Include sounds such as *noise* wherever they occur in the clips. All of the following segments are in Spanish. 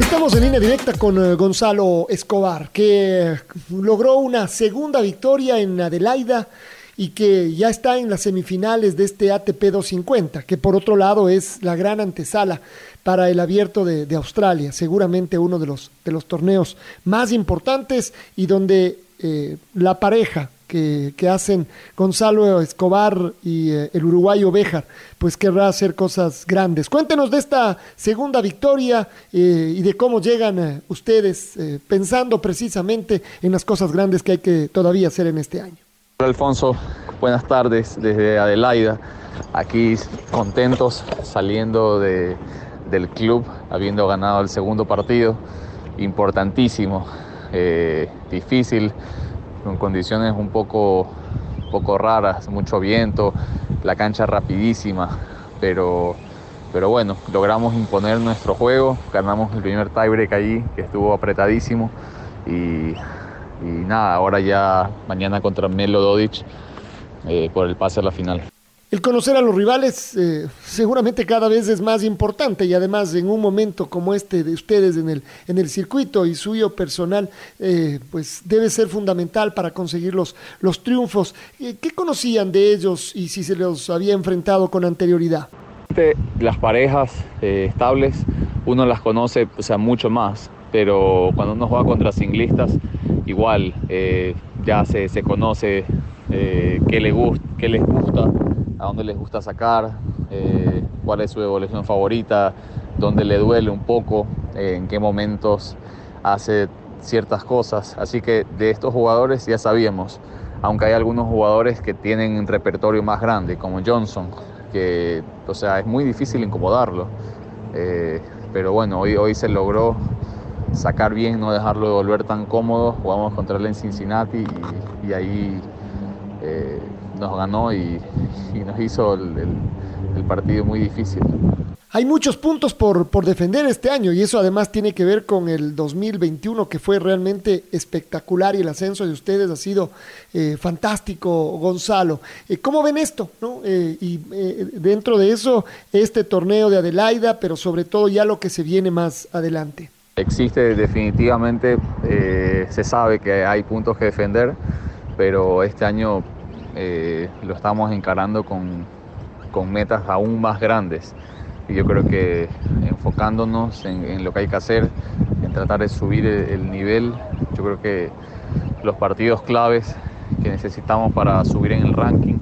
Estamos en línea directa con eh, Gonzalo Escobar, que logró una segunda victoria en Adelaida y que ya está en las semifinales de este ATP 250, que por otro lado es la gran antesala para el abierto de, de Australia, seguramente uno de los, de los torneos más importantes y donde eh, la pareja que, hacen Gonzalo Escobar y eh, el uruguayo Béjar, pues querrá hacer cosas grandes. Cuéntenos de esta segunda victoria eh, y de cómo llegan ustedes pensando precisamente en las cosas grandes que hay que todavía hacer en este año. Alfonso, buenas tardes desde Adelaida, aquí contentos saliendo de, del club, habiendo ganado el segundo partido, importantísimo eh, difícil, con condiciones un poco, poco raras, mucho viento, la cancha rapidísima, pero, pero bueno, logramos imponer nuestro juego, ganamos el primer tiebreak allí, que estuvo apretadísimo, y, nada, ahora ya mañana contra Melo Dodic eh, por el pase a la final. El conocer a los rivales eh, seguramente cada vez es más importante y además en un momento como este de ustedes en el, en el circuito y suyo personal, eh, pues debe ser fundamental para conseguir los, triunfos. Eh, ¿Qué conocían de ellos y si se los había enfrentado con anterioridad? Las parejas estables uno las conoce o sea, mucho más, pero cuando uno juega contra singlistas, igual ya se, se conoce qué, le qué les gusta a dónde les gusta sacar, eh, cuál es su evolución favorita, dónde le duele un poco, eh, en qué momentos hace ciertas cosas. Así que de estos jugadores ya sabíamos, aunque hay algunos jugadores que tienen un repertorio más grande, como Johnson, que o sea, es muy difícil incomodarlo. Eh, pero bueno, hoy, hoy se logró sacar bien, no dejarlo de volver tan cómodo. Jugamos contra él en Cincinnati y, ahí nos ganó y, nos hizo el, partido muy difícil. Hay muchos puntos por, por, defender este año y eso además tiene que ver con el 2021 que fue realmente espectacular y el ascenso de ustedes ha sido eh, fantástico, Gonzalo. Eh, ¿Cómo ven esto? Eh, y dentro de eso, este torneo de Adelaida, pero sobre todo ya lo que se viene más adelante. Existe definitivamente, se sabe que hay puntos que defender, pero este año eh, lo estamos encarando con, metas aún más grandes. Y yo creo que enfocándonos en, lo que hay que hacer, en tratar de subir el, nivel, yo creo que los partidos claves que necesitamos para subir en el ranking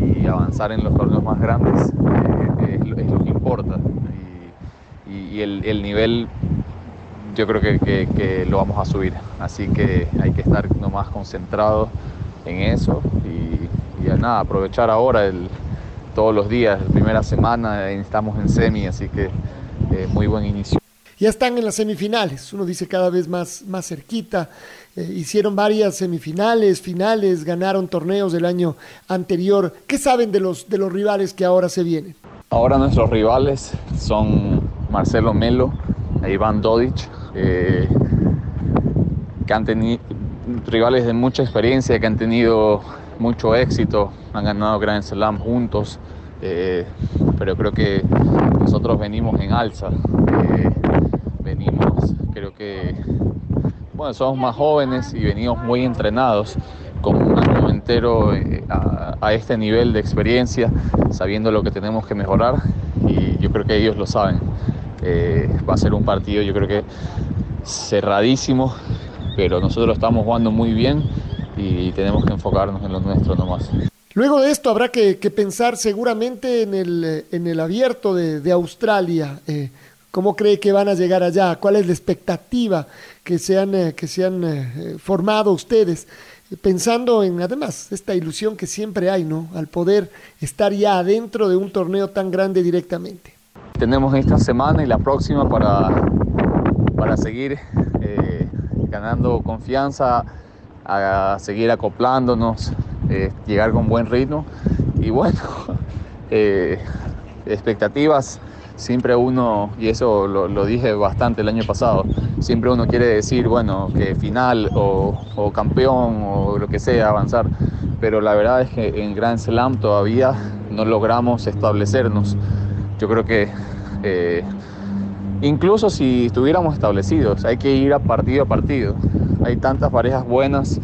y avanzar en los torneos más grandes eh, es, lo que importa. Y, el, nivel yo creo que, lo vamos a subir. Así que hay que estar nomás concentrados en eso nada, aprovechar ahora el, todos los días, la primera semana estamos en semi, así que eh, muy buen inicio. Ya están en las semifinales, uno dice cada vez más, más cerquita. Eh, hicieron varias semifinales, finales, ganaron torneos del año anterior. ¿Qué saben de los, de los rivales que ahora se vienen? Ahora nuestros rivales son Marcelo Melo e Iván Dodic, eh, que han tenido rivales de mucha experiencia, que han tenido mucho éxito, han ganado Grand Slam juntos, eh, pero creo que nosotros venimos en alza, eh, venimos, creo que, bueno, somos más jóvenes y venimos muy entrenados con un año entero eh, a, este nivel de experiencia, sabiendo lo que tenemos que mejorar y yo creo que ellos lo saben. va a ser un partido, yo creo que cerradísimo, pero nosotros estamos jugando muy bien y tenemos que enfocarnos en lo nuestro nomás. Luego de esto habrá que, pensar seguramente en el, en el abierto de, Australia. Eh, ¿Cómo cree que van a llegar allá? ¿Cuál es la expectativa que se han, eh, que se han eh, formado ustedes? Pensando en, además, esta ilusión que siempre hay, ¿no? Al poder estar ya adentro de un torneo tan grande directamente. Tenemos esta semana y la próxima para, para seguir eh, ganando confianza, a seguir acoplándonos, llegar con buen ritmo. Y bueno, *laughs* expectativas siempre uno, y eso lo, dije bastante el año pasado, siempre uno quiere decir, bueno, que final o, campeón o lo que sea, avanzar, pero la verdad es que en Grand Slam todavía no logramos establecernos. Yo creo que eh, incluso si estuviéramos establecidos, hay que ir a partido a partido. Hay tantas parejas buenas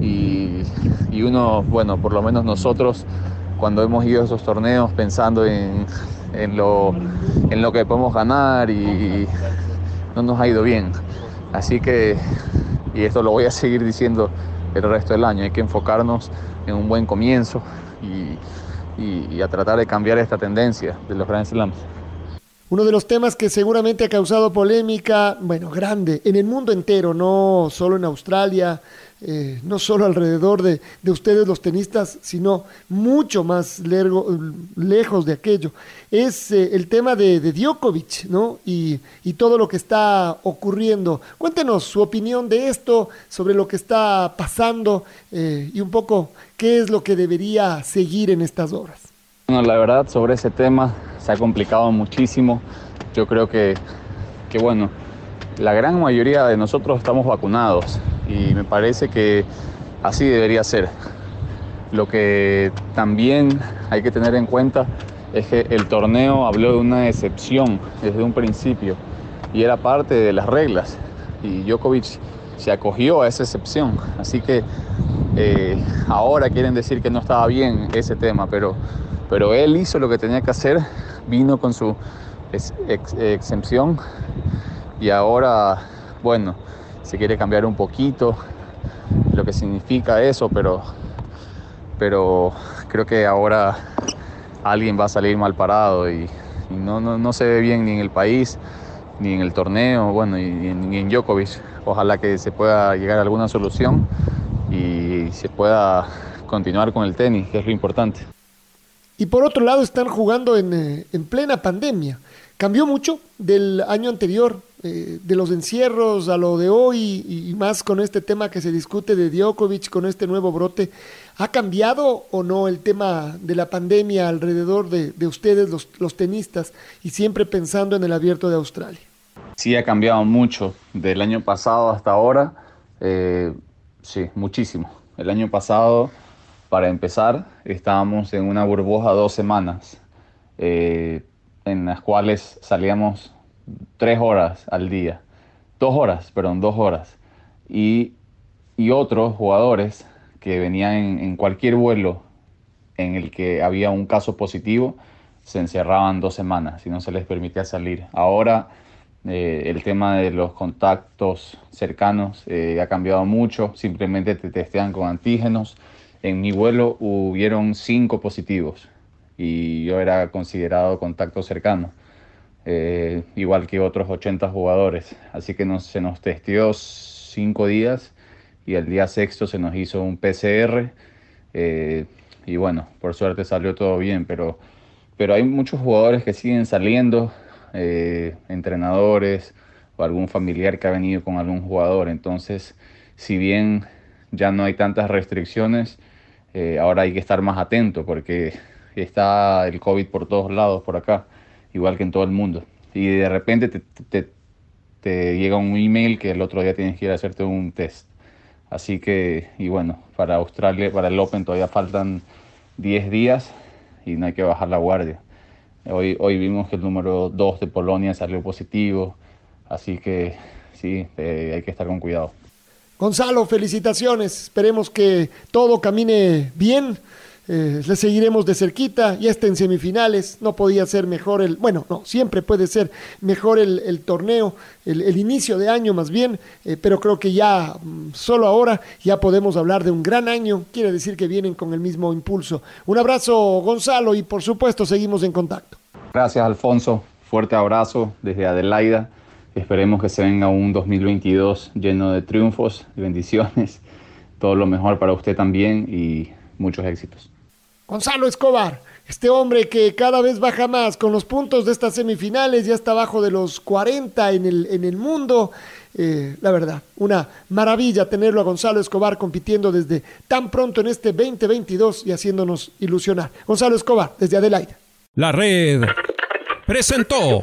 y, y uno, bueno, por lo menos nosotros, cuando hemos ido a esos torneos pensando en en lo, en lo que podemos ganar y no nos ha ido bien. Así que, y esto lo voy a seguir diciendo el resto del año, hay que enfocarnos en un buen comienzo y, y, a tratar de cambiar esta tendencia de los Grand Slams. Uno de los temas que seguramente ha causado polémica, bueno, grande, en el mundo entero, no solo en Australia, eh, no solo alrededor de, ustedes los tenistas, sino mucho más lejos de aquello. Es eh, el tema de, Djokovic, ¿no? Y, todo lo que está ocurriendo. Cuéntenos su opinión de esto, sobre lo que está pasando eh, y un poco qué es lo que debería seguir en estas horas. Bueno, la verdad sobre ese tema se ha complicado muchísimo. Yo creo que, que bueno, la gran mayoría de nosotros estamos vacunados y me parece que así debería ser. Lo que también hay que tener en cuenta es que el torneo habló de una excepción desde un principio y era parte de las reglas y Djokovic se acogió a esa excepción. Así que eh, ahora quieren decir que no estaba bien ese tema, pero, pero él hizo lo que tenía que hacer, vino con su excepción y ahora, bueno, se quiere cambiar un poquito lo que significa eso, pero, pero creo que ahora alguien va a salir mal parado y, no, no, se ve bien ni en el país, ni en el torneo, bueno, ni en Djokovic. Ojalá que se pueda llegar a alguna solución y se pueda continuar con el tenis, que es lo importante. Y por otro lado están jugando en, eh, en plena pandemia. Cambió mucho del año anterior, eh, de los encierros a lo de hoy y, más con este tema que se discute de Djokovic, con este nuevo brote. ¿Ha cambiado o no el tema de la pandemia alrededor de, ustedes, los, tenistas, y siempre pensando en el abierto de Australia? Sí, ha cambiado mucho del año pasado hasta ahora. Eh, sí, muchísimo. El año pasado, para empezar, estábamos en una burbuja dos semanas. Eh, en las cuales salíamos tres horas al día, dos horas, perdón, dos horas, y, otros jugadores que venían en, cualquier vuelo en el que había un caso positivo, se encerraban dos semanas y no se les permitía salir. Ahora eh, el tema de los contactos cercanos eh, ha cambiado mucho, simplemente te testean con antígenos. En mi vuelo hubieron cinco positivos y yo era considerado contacto cercano, eh, igual que otros 80 jugadores. Así que nos, se nos testeó cinco días y el día sexto se nos hizo un PCR eh, y bueno, por suerte salió todo bien, pero, pero hay muchos jugadores que siguen saliendo, eh, entrenadores o algún familiar que ha venido con algún jugador. Entonces, si bien ya no hay tantas restricciones, ahora hay que estar más atento porque *laughs* está el COVID por todos lados por acá, igual que en todo el mundo. Y de repente te, te, llega un email que el otro día tienes que ir a hacerte un test. Así que, y bueno, para Australia, para el Open todavía faltan 10 días y no hay que bajar la guardia. Hoy, hoy vimos que el número 2 de Polonia salió positivo, así que sí, eh, hay que estar con cuidado. Gonzalo, felicitaciones. Esperemos que todo camine bien eh, le seguiremos de cerquita, ya está en semifinales, no podía ser mejor el, bueno, no, siempre puede ser mejor el, torneo, el, inicio de año más bien, eh, pero creo que ya, mm, solo ahora, ya podemos hablar de un gran año, quiere decir que vienen con el mismo impulso. Un abrazo, Gonzalo, y por supuesto seguimos en contacto. Gracias, Alfonso. fuerte abrazo desde Adelaida. Esperemos que se venga un 2022 lleno de triunfos y bendiciones. Todo lo mejor para usted también y muchos éxitos. Gonzalo Escobar, este hombre que cada vez baja más con los puntos de estas semifinales, ya está abajo de los 40 en el, en el mundo. Eh, la verdad, una maravilla tenerlo a Gonzalo Escobar compitiendo desde tan pronto en este 2022 y haciéndonos ilusionar. Gonzalo Escobar, desde Adelaide. La red presentó